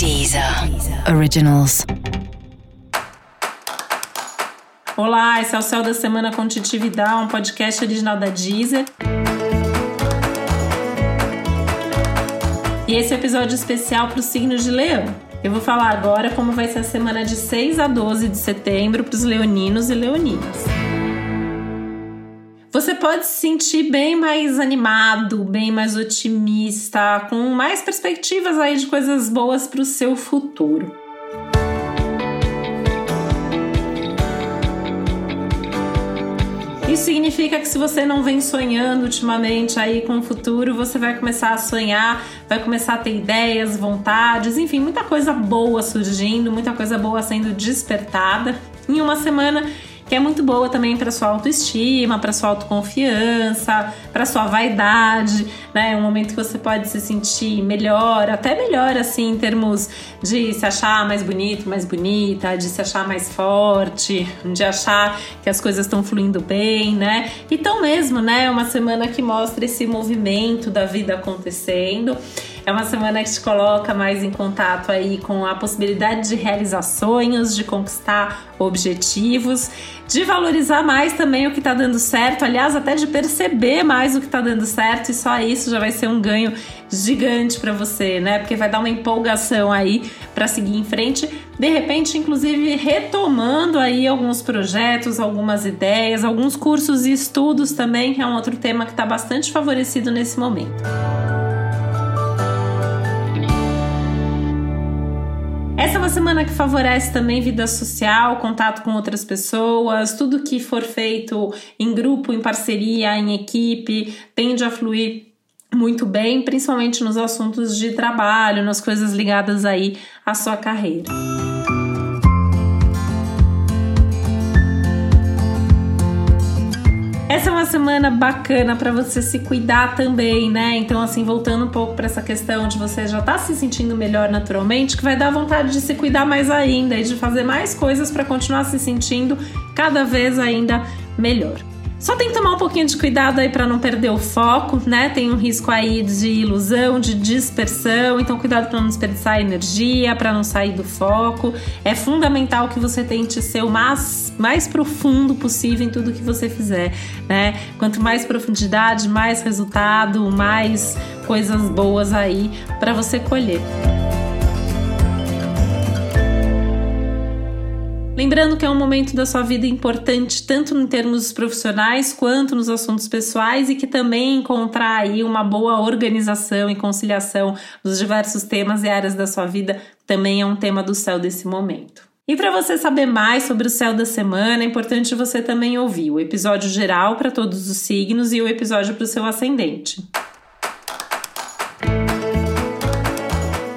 Deezer Originals. Olá, esse é o Céu da Semana com um podcast original da Deezer. E esse é episódio especial para o signo de Leão. Eu vou falar agora como vai ser a semana de 6 a 12 de setembro para os leoninos e leoninas. Você pode se sentir bem mais animado, bem mais otimista, com mais perspectivas aí de coisas boas para o seu futuro. Isso significa que se você não vem sonhando ultimamente aí com o futuro, você vai começar a sonhar, vai começar a ter ideias, vontades, enfim, muita coisa boa surgindo, muita coisa boa sendo despertada em uma semana que é muito boa também para sua autoestima, para sua autoconfiança, para sua vaidade, né? É um momento que você pode se sentir melhor, até melhor assim em termos de se achar mais bonito, mais bonita, de se achar mais forte, de achar que as coisas estão fluindo bem, né? Então mesmo, né? É uma semana que mostra esse movimento da vida acontecendo. É uma semana que te coloca mais em contato aí com a possibilidade de realizar sonhos, de conquistar objetivos, de valorizar mais também o que tá dando certo, aliás, até de perceber mais o que tá dando certo, e só isso já vai ser um ganho gigante para você, né? Porque vai dar uma empolgação aí para seguir em frente, de repente, inclusive retomando aí alguns projetos, algumas ideias, alguns cursos e estudos também, que é um outro tema que está bastante favorecido nesse momento. Essa é uma semana que favorece também vida social, contato com outras pessoas, tudo que for feito em grupo, em parceria, em equipe, tende a fluir muito bem, principalmente nos assuntos de trabalho, nas coisas ligadas aí à sua carreira. Essa é uma semana bacana para você se cuidar também, né? Então, assim, voltando um pouco para essa questão de você já tá se sentindo melhor naturalmente, que vai dar vontade de se cuidar mais ainda e de fazer mais coisas para continuar se sentindo cada vez ainda melhor. Só tem que tomar um pouquinho de cuidado aí para não perder o foco, né? Tem um risco aí de ilusão, de dispersão, então cuidado para não desperdiçar energia, para não sair do foco. É fundamental que você tente ser o mais, mais profundo possível em tudo que você fizer, né? Quanto mais profundidade, mais resultado, mais coisas boas aí para você colher. Lembrando que é um momento da sua vida importante, tanto em termos profissionais quanto nos assuntos pessoais, e que também encontrar aí uma boa organização e conciliação dos diversos temas e áreas da sua vida também é um tema do céu desse momento. E para você saber mais sobre o céu da semana, é importante você também ouvir o episódio geral para todos os signos e o episódio para o seu ascendente.